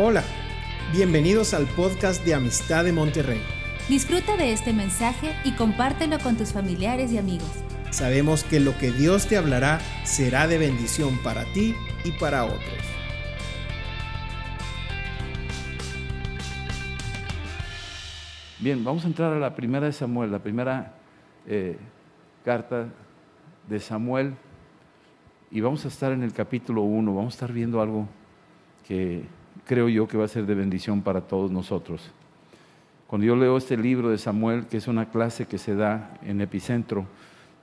Hola, bienvenidos al podcast de Amistad de Monterrey. Disfruta de este mensaje y compártelo con tus familiares y amigos. Sabemos que lo que Dios te hablará será de bendición para ti y para otros. Bien, vamos a entrar a la primera de Samuel, la primera eh, carta de Samuel, y vamos a estar en el capítulo 1, vamos a estar viendo algo que creo yo que va a ser de bendición para todos nosotros. Cuando yo leo este libro de Samuel, que es una clase que se da en Epicentro,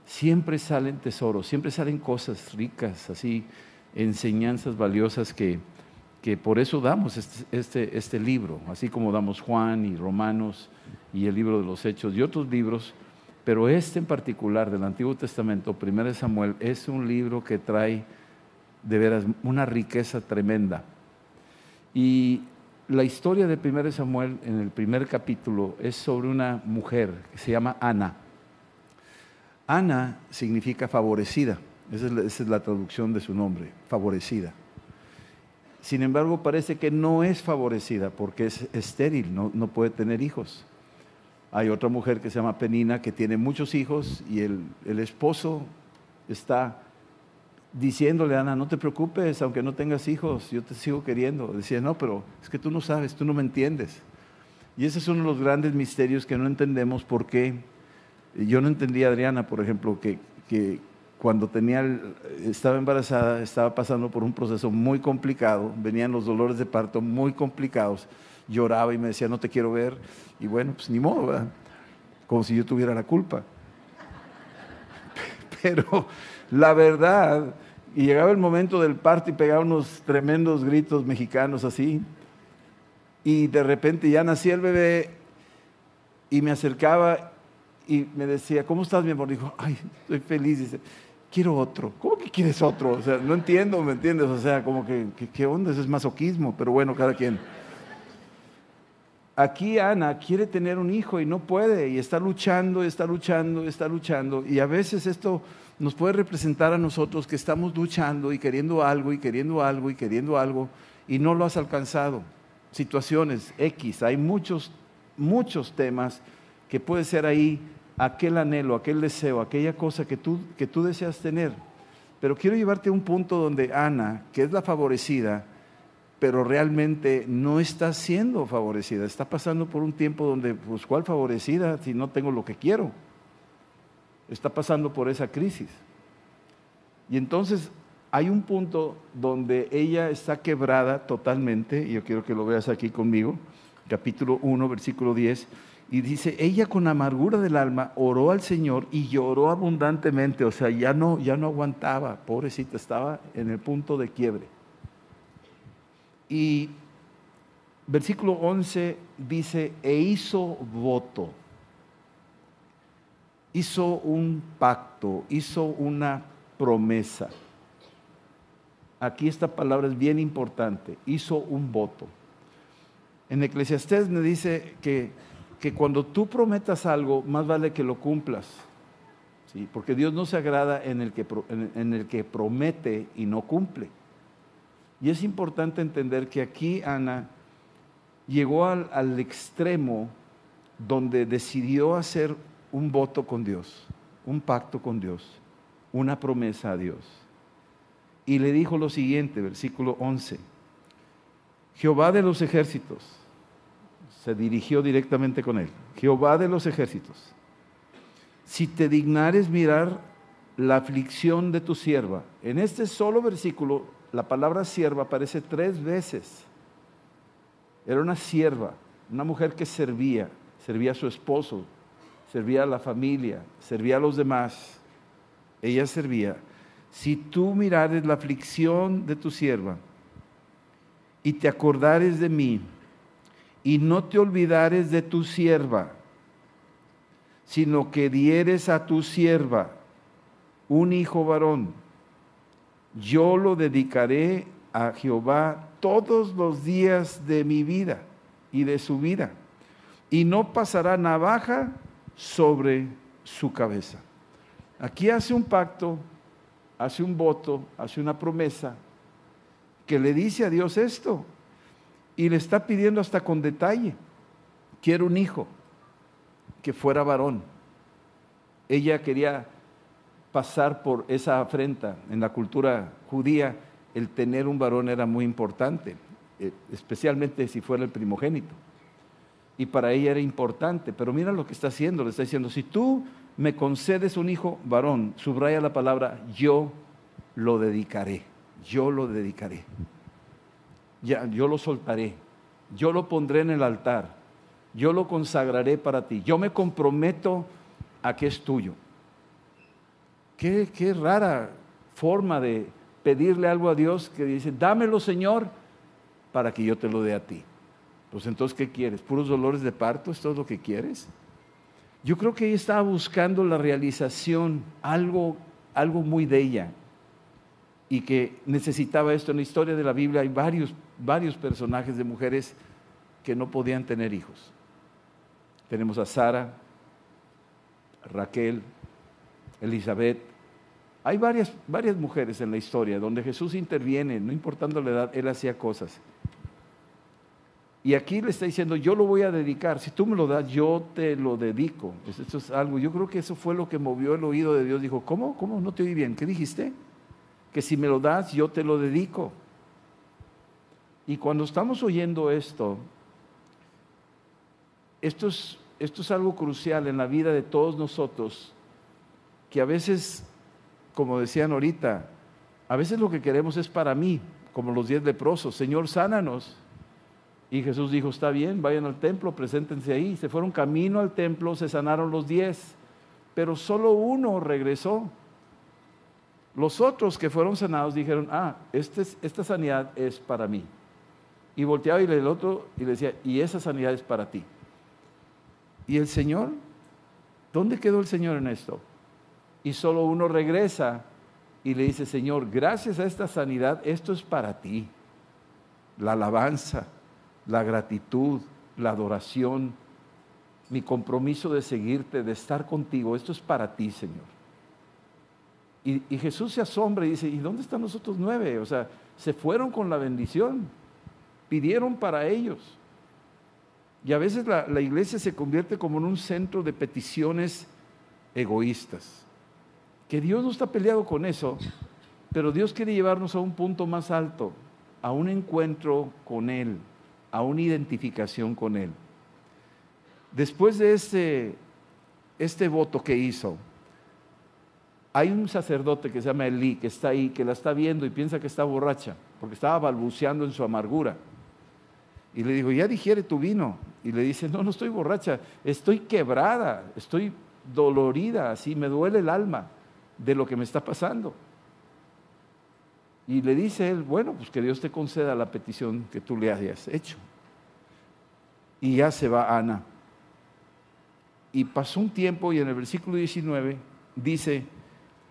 siempre salen tesoros, siempre salen cosas ricas, así, enseñanzas valiosas que, que por eso damos este, este, este libro, así como damos Juan y Romanos y el libro de los Hechos y otros libros, pero este en particular del Antiguo Testamento, 1 Samuel, es un libro que trae de veras una riqueza tremenda. Y la historia de 1 Samuel en el primer capítulo es sobre una mujer que se llama Ana. Ana significa favorecida, esa es, la, traducción de su nombre, favorecida. Sin embargo, parece que no es favorecida porque es estéril, no, no puede tener hijos. Hay otra mujer que se llama Penina que tiene muchos hijos y el, el esposo está diciéndole a Ana, no te preocupes, aunque no tengas hijos, yo te sigo queriendo. Decía, no, pero es que tú no sabes, tú no me entiendes. Y ese es uno de los grandes misterios que no entendemos por qué. Yo no entendía, Adriana, por ejemplo, que, que cuando tenía, estaba embarazada, estaba pasando por un proceso muy complicado, venían los dolores de parto muy complicados, lloraba y me decía, no te quiero ver, y bueno, pues ni modo, ¿verdad? Como si yo tuviera la culpa. Pero la verdad y llegaba el momento del parto y pegaba unos tremendos gritos mexicanos así. Y de repente ya nacía el bebé y me acercaba y me decía, ¿cómo estás, mi amor? Dijo, ay, estoy feliz. Dice, quiero otro. ¿Cómo que quieres otro? O sea, no entiendo, ¿me entiendes? O sea, como que, ¿qué onda? Eso es masoquismo, pero bueno, cada quien. Aquí Ana quiere tener un hijo y no puede, y está luchando, está luchando, está luchando. Y a veces esto nos puede representar a nosotros que estamos luchando y queriendo algo y queriendo algo y queriendo algo y no lo has alcanzado. Situaciones X, hay muchos, muchos temas que puede ser ahí aquel anhelo, aquel deseo, aquella cosa que tú, que tú deseas tener. Pero quiero llevarte a un punto donde Ana, que es la favorecida, pero realmente no está siendo favorecida, está pasando por un tiempo donde, pues, ¿cuál favorecida si no tengo lo que quiero? Está pasando por esa crisis. Y entonces hay un punto donde ella está quebrada totalmente, y yo quiero que lo veas aquí conmigo, capítulo 1, versículo 10, y dice, ella con amargura del alma oró al Señor y lloró abundantemente, o sea, ya no, ya no aguantaba, pobrecita, estaba en el punto de quiebre. Y versículo 11 dice, e hizo voto hizo un pacto, hizo una promesa. Aquí esta palabra es bien importante, hizo un voto. En Eclesiastés me dice que, que cuando tú prometas algo, más vale que lo cumplas. ¿sí? Porque Dios no se agrada en el, que, en el que promete y no cumple. Y es importante entender que aquí Ana llegó al, al extremo donde decidió hacer un voto con Dios, un pacto con Dios, una promesa a Dios. Y le dijo lo siguiente, versículo 11, Jehová de los ejércitos, se dirigió directamente con él, Jehová de los ejércitos, si te dignares mirar la aflicción de tu sierva, en este solo versículo la palabra sierva aparece tres veces. Era una sierva, una mujer que servía, servía a su esposo, servía a la familia, servía a los demás. Ella servía. Si tú mirares la aflicción de tu sierva y te acordares de mí y no te olvidares de tu sierva, sino que dieres a tu sierva un hijo varón, yo lo dedicaré a Jehová todos los días de mi vida y de su vida. Y no pasará navaja sobre su cabeza. Aquí hace un pacto, hace un voto, hace una promesa que le dice a Dios esto. Y le está pidiendo hasta con detalle, quiero un hijo que fuera varón. Ella quería pasar por esa afrenta. En la cultura judía, el tener un varón era muy importante, eh, especialmente si fuera el primogénito. Y para ella era importante, pero mira lo que está haciendo, le está diciendo, si tú me concedes un hijo varón, subraya la palabra, yo lo dedicaré, yo lo dedicaré, ya, yo lo soltaré, yo lo pondré en el altar, yo lo consagraré para ti, yo me comprometo a que es tuyo. Qué, qué rara forma de pedirle algo a Dios que dice, dámelo Señor, para que yo te lo dé a ti. Pues entonces, ¿qué quieres? ¿Puros dolores de parto? ¿Es todo lo que quieres? Yo creo que ella estaba buscando la realización, algo, algo muy de ella, y que necesitaba esto. En la historia de la Biblia hay varios, varios personajes de mujeres que no podían tener hijos. Tenemos a Sara, Raquel, Elizabeth. Hay varias, varias mujeres en la historia donde Jesús interviene, no importando la edad, Él hacía cosas. Y aquí le está diciendo, yo lo voy a dedicar, si tú me lo das, yo te lo dedico. Pues esto es algo, yo creo que eso fue lo que movió el oído de Dios. Dijo, ¿cómo? ¿Cómo? No te oí bien. ¿Qué dijiste? Que si me lo das, yo te lo dedico. Y cuando estamos oyendo esto, esto es, esto es algo crucial en la vida de todos nosotros, que a veces, como decían ahorita, a veces lo que queremos es para mí, como los diez leprosos, Señor, sánanos. Y Jesús dijo, está bien, vayan al templo, preséntense ahí. Se fueron camino al templo, se sanaron los diez, pero solo uno regresó. Los otros que fueron sanados dijeron, ah, este esta sanidad es para mí. Y volteaba y el otro y le decía, y esa sanidad es para ti. ¿Y el Señor? ¿Dónde quedó el Señor en esto? Y solo uno regresa y le dice, Señor, gracias a esta sanidad, esto es para ti. La alabanza, la gratitud, la adoración, mi compromiso de seguirte, de estar contigo, esto es para ti, Señor. Y, Jesús se asombra y dice, ¿y dónde están los otros nueve? O sea, se fueron con la bendición, pidieron para ellos. Y a veces la, la iglesia se convierte como en un centro de peticiones egoístas. Que Dios no está peleado con eso, pero Dios quiere llevarnos a un punto más alto, a un encuentro con Él a una identificación con Él. Después de este, este voto que hizo, hay un sacerdote que se llama Elí, que está ahí, que la está viendo y piensa que está borracha, porque estaba balbuceando en su amargura. Y le dijo, ya digiere tu vino. Y le dice, no, no estoy borracha, estoy quebrada, estoy dolorida, así me duele el alma de lo que me está pasando. Y le dice él, bueno, pues que Dios te conceda la petición que tú le hayas hecho. Y ya se va Ana. Y pasó un tiempo y en el versículo 19 dice,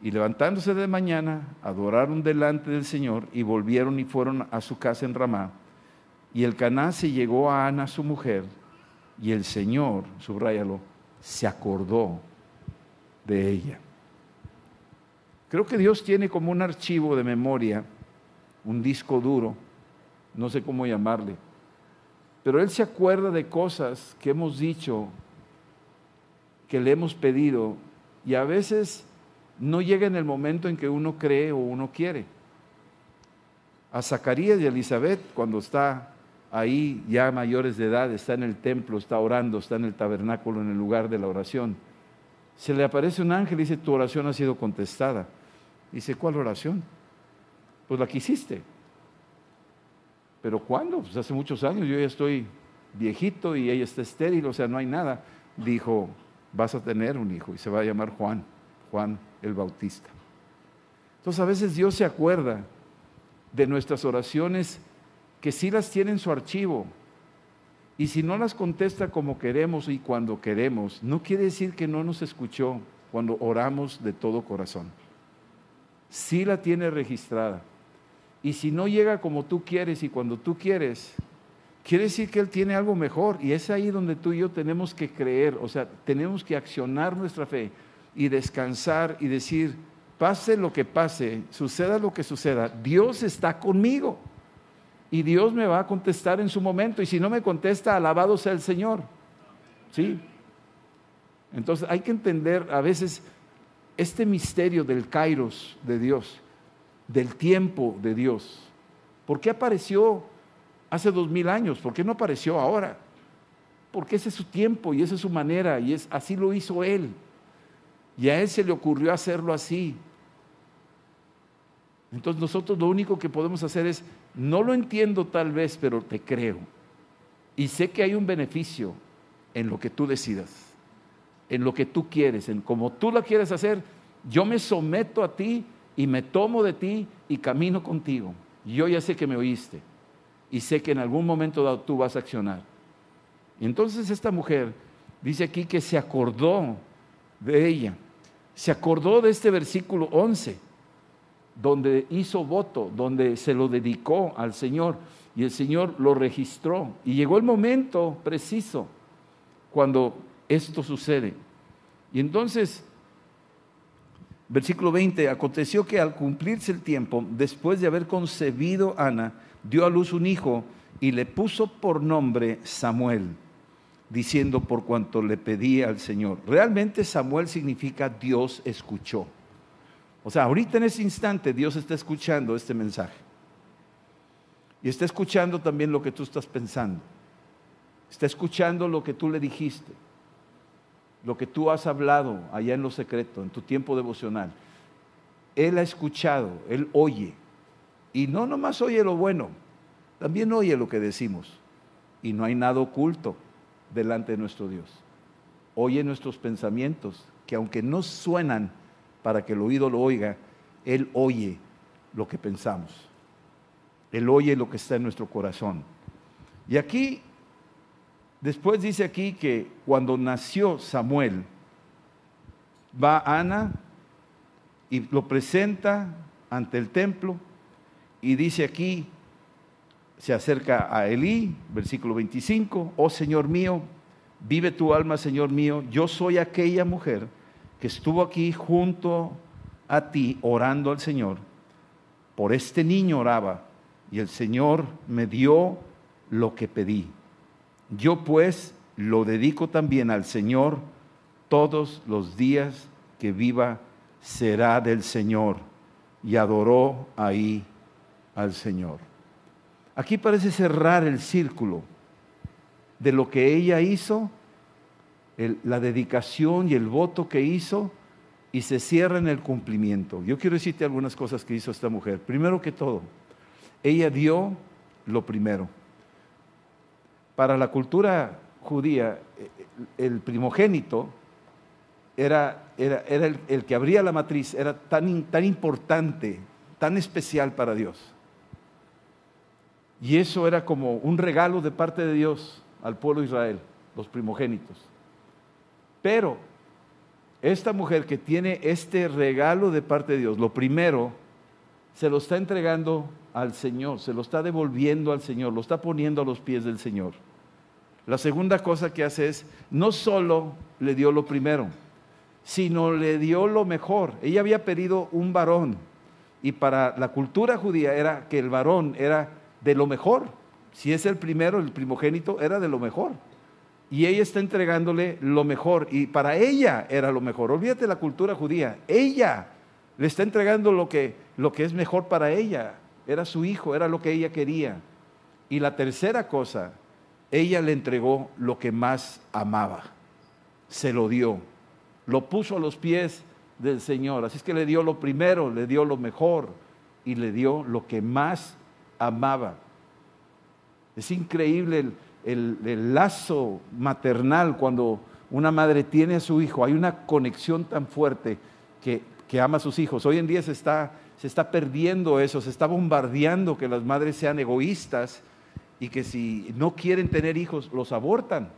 y levantándose de mañana, adoraron delante del Señor y volvieron y fueron a su casa en Ramá. Y el Caná se llegó a Ana, su mujer, y el Señor, subráyalo, se acordó de ella. Creo que Dios tiene como un archivo de memoria, un disco duro, no sé cómo llamarle, pero Él se acuerda de cosas que hemos dicho, que le hemos pedido, y a veces no llega en el momento en que uno cree o uno quiere. A Zacarías y a Elizabeth, cuando está ahí ya mayores de edad, está en el templo, está orando, está en el tabernáculo, en el lugar de la oración, se le aparece un ángel y dice, tu oración ha sido contestada. Dice, ¿cuál oración? Pues la que hiciste. ¿Pero cuándo? Pues hace muchos años, yo ya estoy viejito y ella está estéril, o sea, no hay nada. Dijo, vas a tener un hijo y se va a llamar Juan, Juan el Bautista. Entonces a veces Dios se acuerda de nuestras oraciones que sí las tiene en su archivo. Y si no las contesta como queremos y cuando queremos, no quiere decir que no nos escuchó cuando oramos de todo corazón sí la tiene registrada. Y si no llega como tú quieres y cuando tú quieres, quiere decir que Él tiene algo mejor. Y es ahí donde tú y yo tenemos que creer, o sea, tenemos que accionar nuestra fe y descansar y decir, pase lo que pase, suceda lo que suceda, Dios está conmigo. y Dios me va a contestar en su momento. Y si no me contesta, alabado sea el Señor. ¿Sí? Entonces hay que entender a veces este misterio del kairos de Dios, del tiempo de Dios. ¿Por qué apareció hace dos mil años? ¿Por qué no apareció ahora? Porque ese es su tiempo y esa es su manera y es, así lo hizo Él. Y a Él se le ocurrió hacerlo así. Entonces nosotros lo único que podemos hacer es, no lo entiendo tal vez, pero te creo. Y sé que hay un beneficio en lo que tú decidas, en lo que tú quieres, en como tú lo quieres hacer. Yo me someto a ti y me tomo de ti y camino contigo. Yo ya sé que me oíste y sé que en algún momento dado tú vas a accionar. Entonces esta mujer dice aquí que se acordó de ella, se acordó de este versículo 11 donde hizo voto, donde se lo dedicó al Señor y el Señor lo registró. Y llegó el momento preciso cuando esto sucede. Y entonces, versículo 20, aconteció que al cumplirse el tiempo, después de haber concebido Ana, dio a luz un hijo y le puso por nombre Samuel, diciendo por cuanto le pedía al Señor. Realmente Samuel significa Dios escuchó. O sea, ahorita en ese instante Dios está escuchando este mensaje. Y está escuchando también lo que tú estás pensando. Está escuchando lo que tú le dijiste. Lo que tú has hablado allá en lo secreto, en tu tiempo devocional. Él ha escuchado, Él oye. Y no nomás oye lo bueno, también oye lo que decimos. Y no hay nada oculto delante de nuestro Dios. Oye nuestros pensamientos, que aunque no suenan para que el oído lo oiga, Él oye lo que pensamos. Él oye lo que está en nuestro corazón. Y aquí, después dice aquí que cuando nació Samuel, va Ana y lo presenta ante el templo y dice aquí, se acerca a Elí, versículo 25, oh Señor mío, vive tu alma, Señor mío, yo soy aquella mujer que estuvo aquí junto a ti orando al Señor, por este niño oraba y el Señor me dio lo que pedí. Yo pues lo dedico también al Señor todos los días que viva será del Señor. Y adoró ahí al Señor. Aquí parece cerrar el círculo de lo que ella hizo la dedicación y el voto que hizo y se cierra en el cumplimiento. Yo quiero decirte algunas cosas que hizo esta mujer. Primero que todo, ella dio lo primero. Para la cultura judía, el primogénito era, era, era el, el, que abría la matriz, era tan, tan importante, tan especial para Dios. Y eso era como un regalo de parte de Dios al pueblo de Israel, los primogénitos. Pero esta mujer que tiene este regalo de parte de Dios, lo primero, se lo está entregando al Señor, se lo está devolviendo al Señor, lo está poniendo a los pies del Señor. La segunda cosa que hace es, no solo le dio lo primero, sino le dio lo mejor. Ella había pedido un varón y para la cultura judía era que el varón era de lo mejor. Si es el primero, el primogénito, era de lo mejor y ella está entregándole lo mejor y para ella era lo mejor. Olvídate la cultura judía, ella le está entregando lo que, lo que es mejor para ella. Era su hijo, era lo que ella quería. Y la tercera cosa, ella le entregó lo que más amaba, se lo dio, lo puso a los pies del Señor. Así es que le dio lo primero, le dio lo mejor y le dio lo que más amaba. Es increíble el, el, lazo maternal cuando una madre tiene a su hijo, hay una conexión tan fuerte que, que ama a sus hijos. Hoy en día se está, se está perdiendo eso, se está bombardeando que las madres sean egoístas y que si no quieren tener hijos, los abortan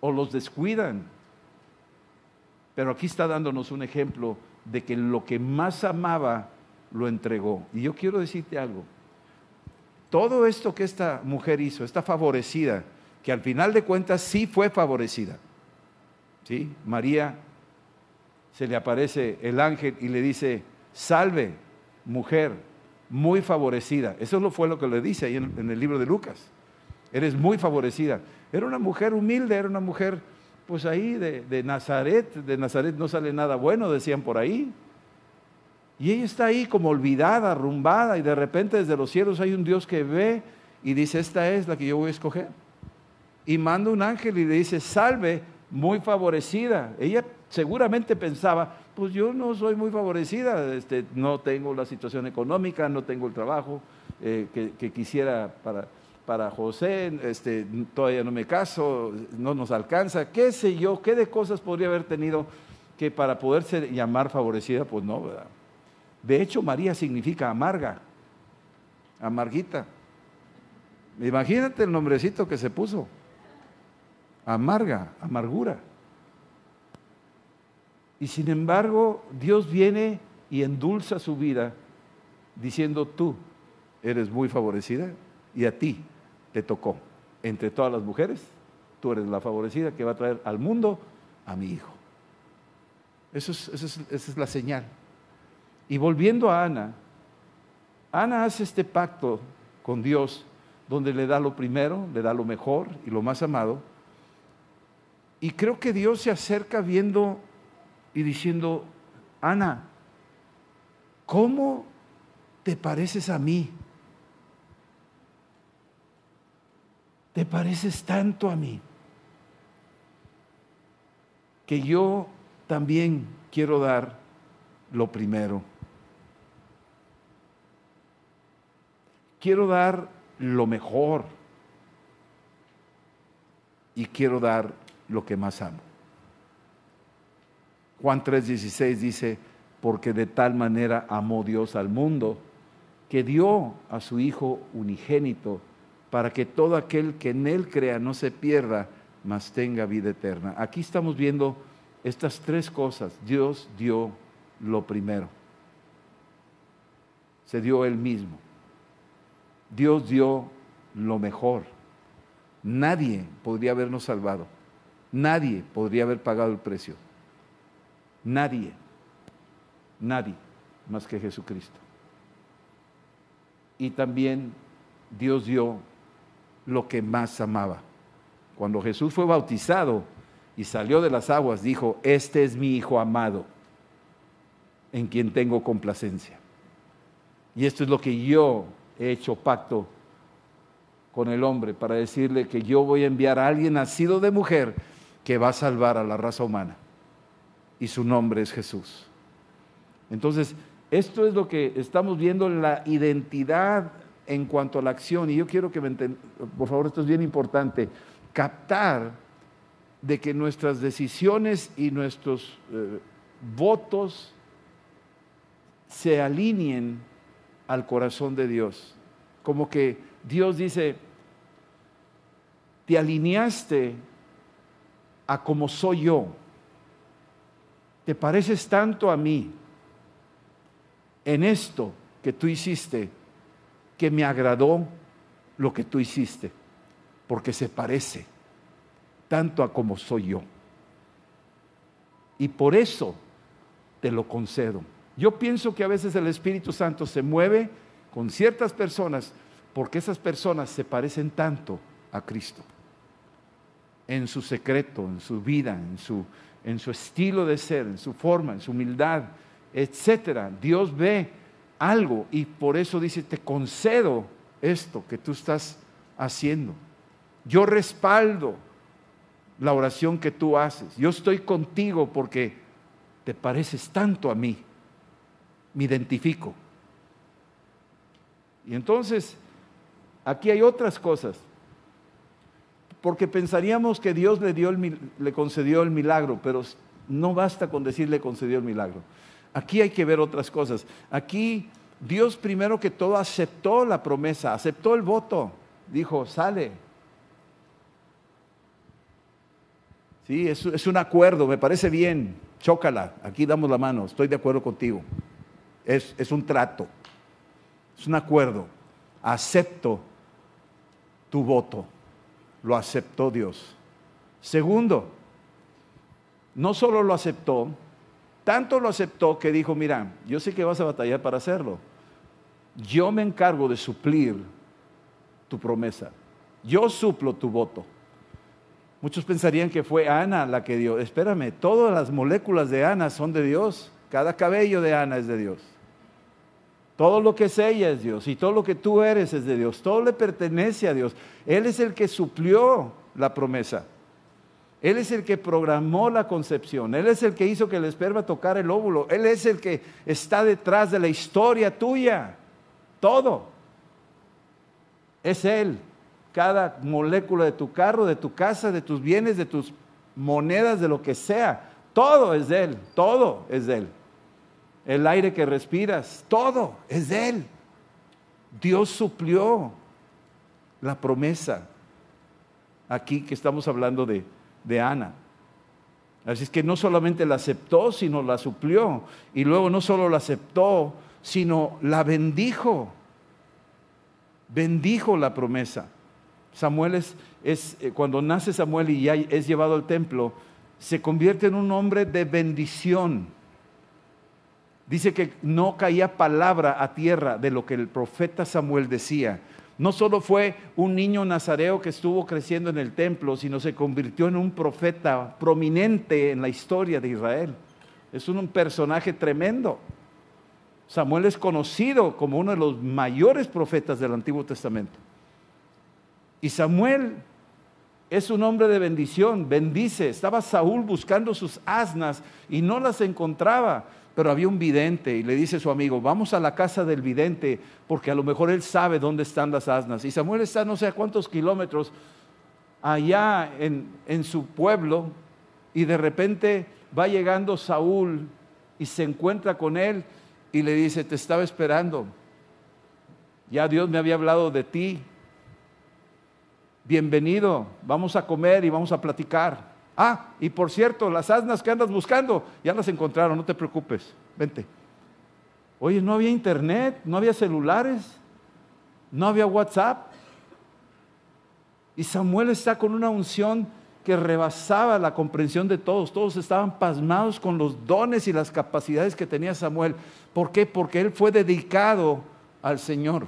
o los descuidan. Pero aquí está dándonos un ejemplo de que lo que más amaba lo entregó. Y yo quiero decirte algo, todo esto que esta mujer hizo, está favorecida, que al final de cuentas sí fue favorecida. ¿Sí? María se le aparece el ángel y le dice, salve, mujer, muy favorecida. Eso fue lo que le dice ahí en, el libro de Lucas. Eres muy favorecida. Era una mujer humilde, era una mujer, pues ahí de, de Nazaret. De Nazaret no sale nada bueno, decían por ahí. Y ella está ahí como olvidada, arrumbada, y de repente desde los cielos hay un Dios que ve y dice, esta es la que yo voy a escoger. Y manda un ángel y le dice, salve, muy favorecida. Ella seguramente pensaba, pues yo no soy muy favorecida, este, no tengo la situación económica, no tengo el trabajo eh, que, quisiera para, para José, este, todavía no me caso, no nos alcanza, qué sé yo, qué de cosas podría haber tenido que para poderse llamar favorecida, pues no, ¿verdad? De hecho, María significa amarga, amarguita. Imagínate el nombrecito que se puso. Amarga, amargura. Y sin embargo, Dios viene y endulza su vida diciendo, tú eres muy favorecida y a ti te tocó. Entre todas las mujeres, tú eres la favorecida que va a traer al mundo a mi hijo. Eso es, esa es la señal. Y volviendo a Ana, Ana hace este pacto con Dios donde le da lo primero, le da lo mejor y lo más amado. Y creo que Dios se acerca viendo y diciendo, Ana, ¿cómo te pareces a mí? Te pareces tanto a mí que yo también quiero dar lo primero. Quiero dar lo mejor y quiero dar lo que más amo. Juan 3:16 dice, porque de tal manera amó Dios al mundo, que dio a su Hijo unigénito, para que todo aquel que en Él crea no se pierda, mas tenga vida eterna. Aquí estamos viendo estas tres cosas. Dios dio lo primero. Se dio Él mismo. Dios dio lo mejor. Nadie podría habernos salvado. Nadie podría haber pagado el precio. Nadie. Nadie más que Jesucristo. Y también Dios dio lo que más amaba. Cuando Jesús fue bautizado y salió de las aguas, dijo, este es mi Hijo amado, en quien tengo complacencia. Y esto es lo que yo he hecho pacto con el hombre para decirle que yo voy a enviar a alguien nacido de mujer que va a salvar a la raza humana. Y su nombre es Jesús. Entonces, esto es lo que estamos viendo, la identidad en cuanto a la acción. Y yo quiero que me entiendan, por favor, esto es bien importante, captar de que nuestras decisiones y nuestros eh, votos se alineen al corazón de Dios. Como que Dios dice, te alineaste a como soy yo. Te pareces tanto a mí en esto que tú hiciste que me agradó lo que tú hiciste, porque se parece tanto a como soy yo. Y por eso te lo concedo. Yo pienso que a veces el Espíritu Santo se mueve con ciertas personas porque esas personas se parecen tanto a Cristo. En su secreto, en su vida, en su, en su estilo de ser, en su forma, en su humildad, etcétera. Dios ve algo y por eso dice, te concedo esto que tú estás haciendo. Yo respaldo la oración que tú haces. Yo estoy contigo porque te pareces tanto a mí me identifico. Y entonces, aquí hay otras cosas. Porque pensaríamos que Dios le, dio le concedió el milagro, pero no basta con decir le concedió el milagro. Aquí hay que ver otras cosas. Aquí Dios primero que todo aceptó la promesa, aceptó el voto. Dijo, sale. Sí, es, es un acuerdo, me parece bien. Chócala, aquí damos la mano, estoy de acuerdo contigo es, un trato, es un acuerdo. Acepto tu voto, lo aceptó Dios. Segundo, no solo lo aceptó, tanto lo aceptó que dijo, mira, yo sé que vas a batallar para hacerlo, yo me encargo de suplir tu promesa. Yo suplo tu voto. Muchos pensarían que fue Ana la que dio. Espérame, todas las moléculas de Ana son de Dios. Cada cabello de Ana es de Dios. Todo lo que es ella es Dios y todo lo que tú eres es de Dios. Todo le pertenece a Dios. Él es el que suplió la promesa. Él es el que programó la concepción. Él es el que hizo que el esperma tocara el óvulo. Él es el que está detrás de la historia tuya. Todo. Es Él. Cada molécula de tu carro, de tu casa, de tus bienes, de tus monedas, de lo que sea. Todo es de Él. Todo es de Él el aire que respiras, todo es de Él. Dios suplió la promesa. Aquí que estamos hablando de, de Ana. Así es que no solamente la aceptó, sino la suplió. Y luego no solo la aceptó, sino la bendijo. Bendijo la promesa. Samuel es, es, eh, cuando nace Samuel y ya es llevado al templo, se convierte en un hombre de bendición. Dice que no caía palabra a tierra de lo que el profeta Samuel decía. No solo fue un niño nazareo que estuvo creciendo en el templo, sino se convirtió en un profeta prominente en la historia de Israel. Es un personaje tremendo. Samuel es conocido como uno de los mayores profetas del Antiguo Testamento. Y Samuel es un hombre de bendición, bendice. Estaba Saúl buscando sus asnas y no las encontraba. Pero había un vidente y le dice a su amigo, vamos a la casa del vidente porque a lo mejor él sabe dónde están las asnas. Y Samuel está no sé a cuántos kilómetros allá en, en su pueblo y de repente va llegando Saúl y se encuentra con él y le dice, te estaba esperando. Ya Dios me había hablado de ti. Bienvenido, vamos a comer y vamos a platicar. Ah, y por cierto, las asnas que andas buscando, ya las encontraron, no te preocupes, vente. Oye, no había internet, no había celulares, no había WhatsApp. Y Samuel está con una unción que rebasaba la comprensión de todos. Todos estaban pasmados con los dones y las capacidades que tenía Samuel. ¿Por qué? Porque él fue dedicado al Señor.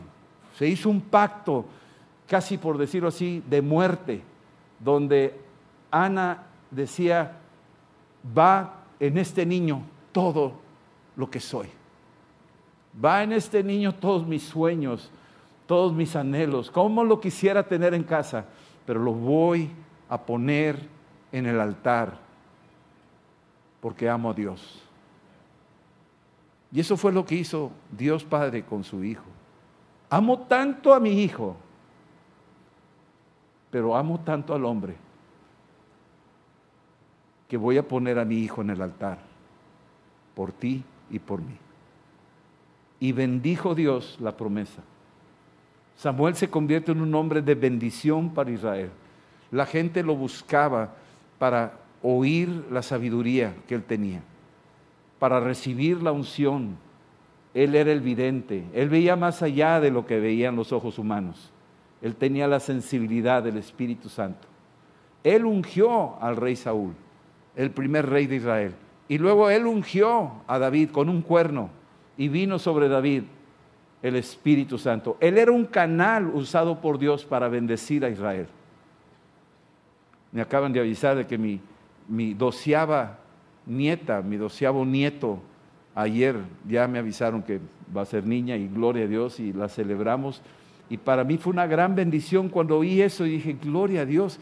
Se hizo un pacto, casi por decirlo así, de muerte, donde Ana decía, va en este niño todo lo que soy. Va en este niño todos mis sueños, todos mis anhelos, como lo quisiera tener en casa, pero lo voy a poner en el altar porque amo a Dios. Y eso fue lo que hizo Dios Padre con su Hijo. Amo tanto a mi Hijo, pero amo tanto al hombre que voy a poner a mi hijo en el altar, por ti y por mí. Y bendijo Dios la promesa. Samuel se convierte en un hombre de bendición para Israel. La gente lo buscaba para oír la sabiduría que él tenía, para recibir la unción. Él era el vidente, él veía más allá de lo que veían los ojos humanos. Él tenía la sensibilidad del Espíritu Santo. Él ungió al rey Saúl el primer rey de Israel. Y luego él ungió a David con un cuerno y vino sobre David el Espíritu Santo. Él era un canal usado por Dios para bendecir a Israel. Me acaban de avisar de que mi, mi doceava nieta, mi doceavo nieto, ayer ya me avisaron que va a ser niña y gloria a Dios y la celebramos. Y para mí fue una gran bendición cuando oí eso y dije, gloria a Dios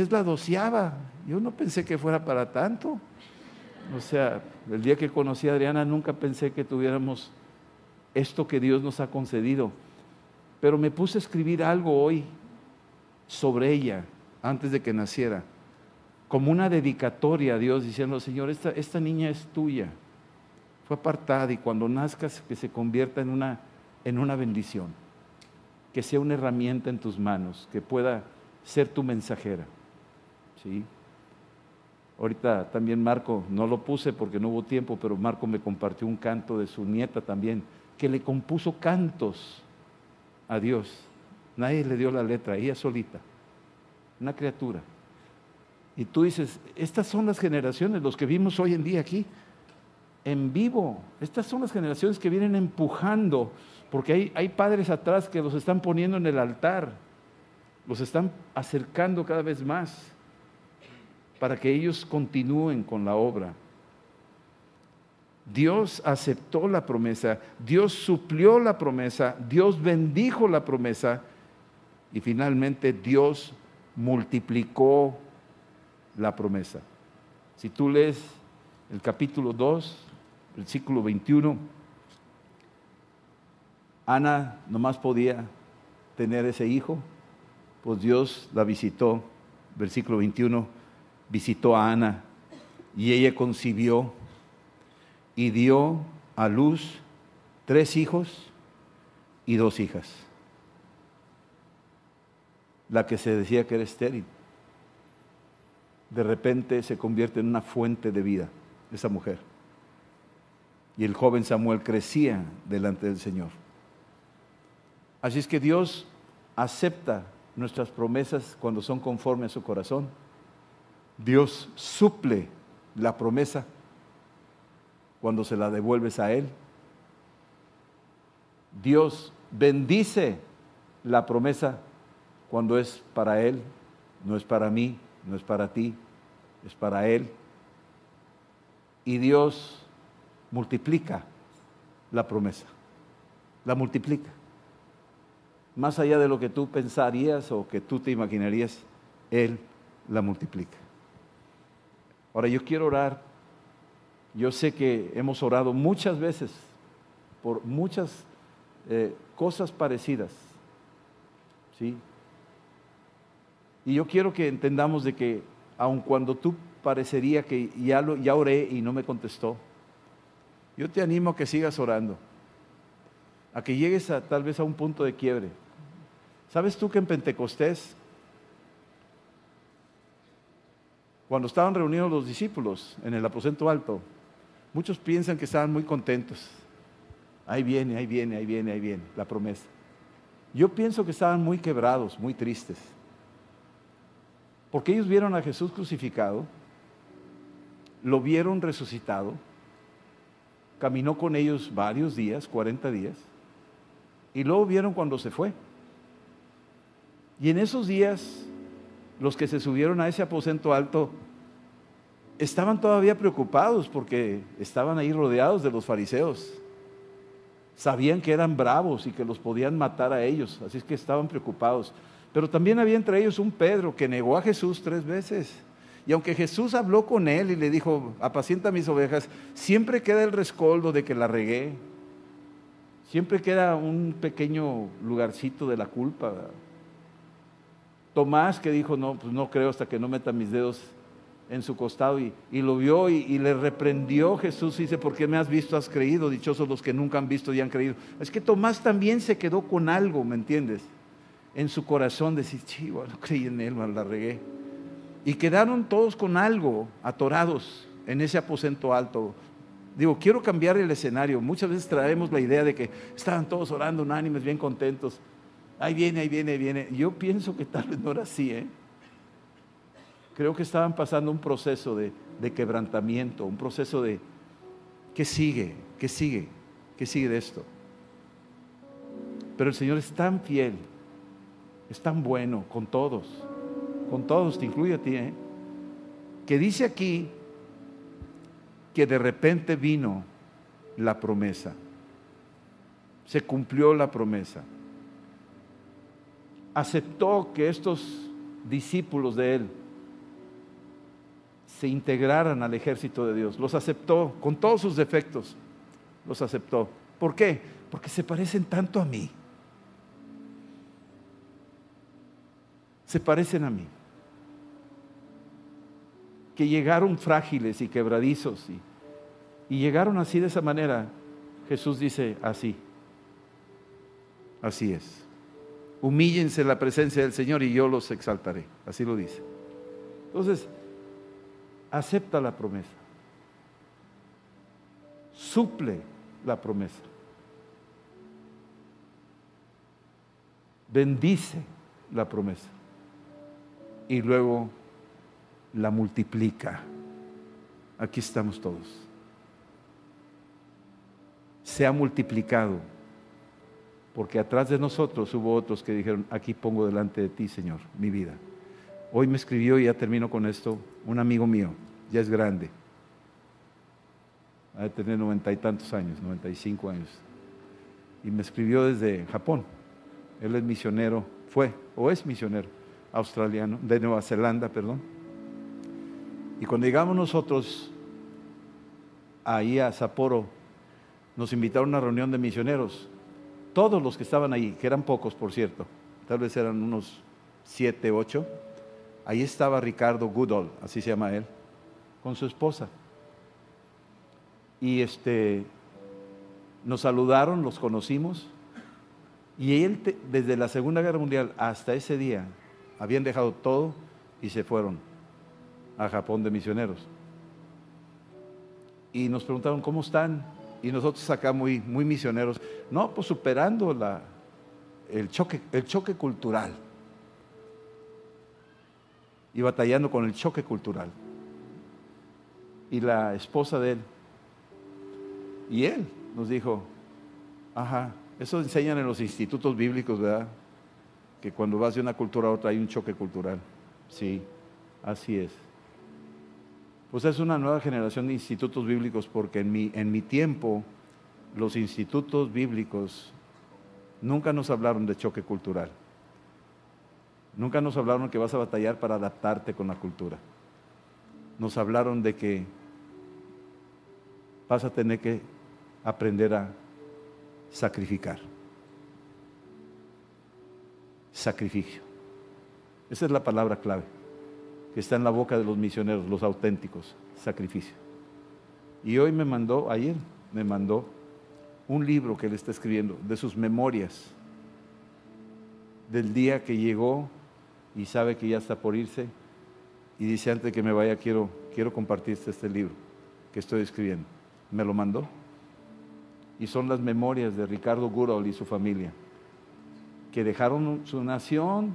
es la doceava. Yo no pensé que fuera para tanto. O sea, el día que conocí a Adriana nunca pensé que tuviéramos esto que Dios nos ha concedido. Pero me puse a escribir algo hoy sobre ella antes de que naciera, como una dedicatoria a Dios, diciendo, Señor, esta, esta niña es tuya. Fue apartada y cuando nazcas que se convierta en una, en una bendición, que sea una herramienta en tus manos, que pueda ser tu mensajera. Ahorita también Marco, no lo puse porque no hubo tiempo, pero Marco me compartió un canto de su nieta también, que le compuso cantos a Dios. Nadie le dio la letra, ella solita, una criatura. Y tú dices, estas son las generaciones, los que vimos hoy en día aquí, en vivo. Estas son las generaciones que vienen empujando Porque hay padres atrás que los están poniendo en el altar, los están acercando cada vez más para que ellos continúen con la obra. Dios aceptó la promesa, Dios suplió la promesa, Dios bendijo la promesa y finalmente Dios multiplicó la promesa. Si tú lees el capítulo 2, versículo 21, Ana nomás podía tener ese hijo, pues Dios la visitó, versículo 21, visitó a Ana y ella concibió y dio a luz tres hijos y dos hijas. La que se decía que era estéril, de repente se convierte en una fuente de vida, esa mujer. Y el joven Samuel crecía delante del Señor. Así es que Dios acepta nuestras promesas cuando son conforme a su corazón. Dios suple la promesa cuando se la devuelves a Él. Dios bendice la promesa cuando es para Él, no es para mí, no es para ti, es para Él. Y Dios multiplica la promesa, la multiplica. Más allá de lo que tú pensarías o que tú te imaginarías, Él la multiplica. Ahora yo quiero orar yo sé que hemos orado muchas veces por muchas eh, cosas parecidas. ¿sí? Y yo quiero que entendamos de que aun cuando tú parecería que ya, lo, ya oré y no me contestó, yo te animo a que sigas orando, a que llegues a, tal vez a un punto de quiebre. ¿Sabes tú que en Pentecostés cuando estaban reunidos los discípulos en el aposento alto, Muchos piensan que estaban muy contentos. Ahí viene, ahí viene, ahí viene, ahí viene, la promesa. Yo pienso que estaban muy quebrados, muy tristes. Porque ellos vieron a Jesús crucificado, lo vieron resucitado, caminó con ellos varios días, 40 días, y luego vieron cuando se fue. Y en esos días, los que se subieron a ese aposento alto estaban todavía preocupados porque estaban ahí rodeados de los fariseos. Sabían que eran bravos y que los podían matar a ellos, así es que estaban preocupados. Pero también había entre ellos un Pedro que negó a Jesús tres veces. Y aunque Jesús habló con él y le dijo, apacienta mis ovejas, siempre queda el rescoldo de que la regué. Siempre queda un pequeño lugarcito de la culpa. Tomás que dijo, no, pues no creo hasta que no meta mis dedos en su costado y, lo vio y, le reprendió Jesús y dice, ¿por qué me has visto, has creído? Dichosos los que nunca han visto y han creído. Es que Tomás también se quedó con algo, ¿me entiendes? En su corazón decir, chivo, no creí en él, la regué. Y quedaron todos con algo, atorados en ese aposento alto. Digo, quiero cambiar el escenario. Muchas veces traemos la idea de que estaban todos orando unánimes, bien contentos. Ahí viene, ahí viene, ahí viene. Yo pienso que tal vez no era así, ¿eh? Creo que estaban pasando un proceso de, quebrantamiento, un proceso de, ¿qué sigue? ¿Qué sigue? ¿Qué sigue de esto? Pero el Señor es tan fiel, es tan bueno con todos, con todos, te incluye a ti, ¿eh? que dice aquí que de repente vino la promesa, se cumplió la promesa, aceptó que estos discípulos de él se integraran al ejército de Dios. Los aceptó con todos sus defectos. Los aceptó. ¿Por qué? Porque se parecen tanto a mí. Se parecen a mí. Que llegaron frágiles y quebradizos y, y llegaron así de esa manera. Jesús dice así. Así es. Humíllense en la presencia del Señor y yo los exaltaré. Así lo dice. Entonces, acepta la promesa. Suple la promesa. Bendice la promesa. Y luego la multiplica. Aquí estamos todos. Se ha multiplicado porque atrás de nosotros hubo otros que dijeron, aquí pongo delante de ti, Señor, mi vida. Hoy me escribió, y ya termino con esto, un amigo mío, ya es grande, ha de tener noventa y tantos años, noventa y cinco años, y me escribió desde Japón. Él es misionero, fue o es misionero australiano, de Nueva Zelanda, perdón. Y cuando llegamos nosotros ahí a Sapporo, nos invitaron a una reunión de misioneros. Todos los que estaban ahí, que eran pocos por cierto, tal vez eran unos siete, ocho, ahí estaba Ricardo Goodall, así se llama él, con su esposa. Y este, nos saludaron, los conocimos, y él desde la Segunda Guerra Mundial hasta ese día habían dejado todo y se fueron a Japón de misioneros. Y nos preguntaron, ¿cómo están? Y nosotros acá muy, muy misioneros, no, pues superando la, el, choque, el choque cultural. Y batallando con el choque cultural. Y la esposa de él, y él nos dijo, ajá, eso enseñan en los institutos bíblicos, ¿verdad? Que cuando vas de una cultura a otra hay un choque cultural. Sí, así es. Pues es una nueva generación de institutos bíblicos porque en mi, en mi tiempo los institutos bíblicos nunca nos hablaron de choque cultural. Nunca nos hablaron que vas a batallar para adaptarte con la cultura. Nos hablaron de que vas a tener que aprender a sacrificar. Sacrificio. Esa es la palabra clave que está en la boca de los misioneros, los auténticos, sacrificio. Y hoy me mandó, ayer me mandó un libro que él está escribiendo de sus memorias del día que llegó y sabe que ya está por irse y dice antes de que me vaya quiero, quiero compartirte este libro que estoy escribiendo. Me lo mandó y son las memorias de Ricardo Gurol y su familia, que dejaron su nación,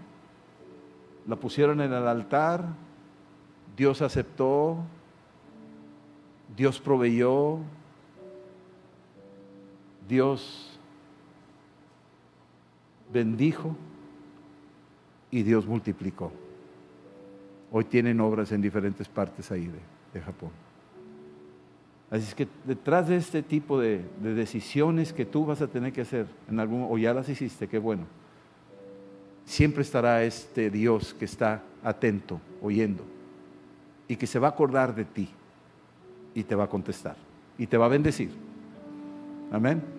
la pusieron en el altar, Dios aceptó, Dios proveyó, Dios bendijo y Dios multiplicó. Hoy tienen obras en diferentes partes ahí de, de Japón. Así es que detrás de este tipo de, decisiones que tú vas a tener que hacer, en algún, o ya las hiciste, qué bueno, siempre estará este Dios que está atento, oyendo, y que se va a acordar de ti y te va a contestar y te va a bendecir. Amén.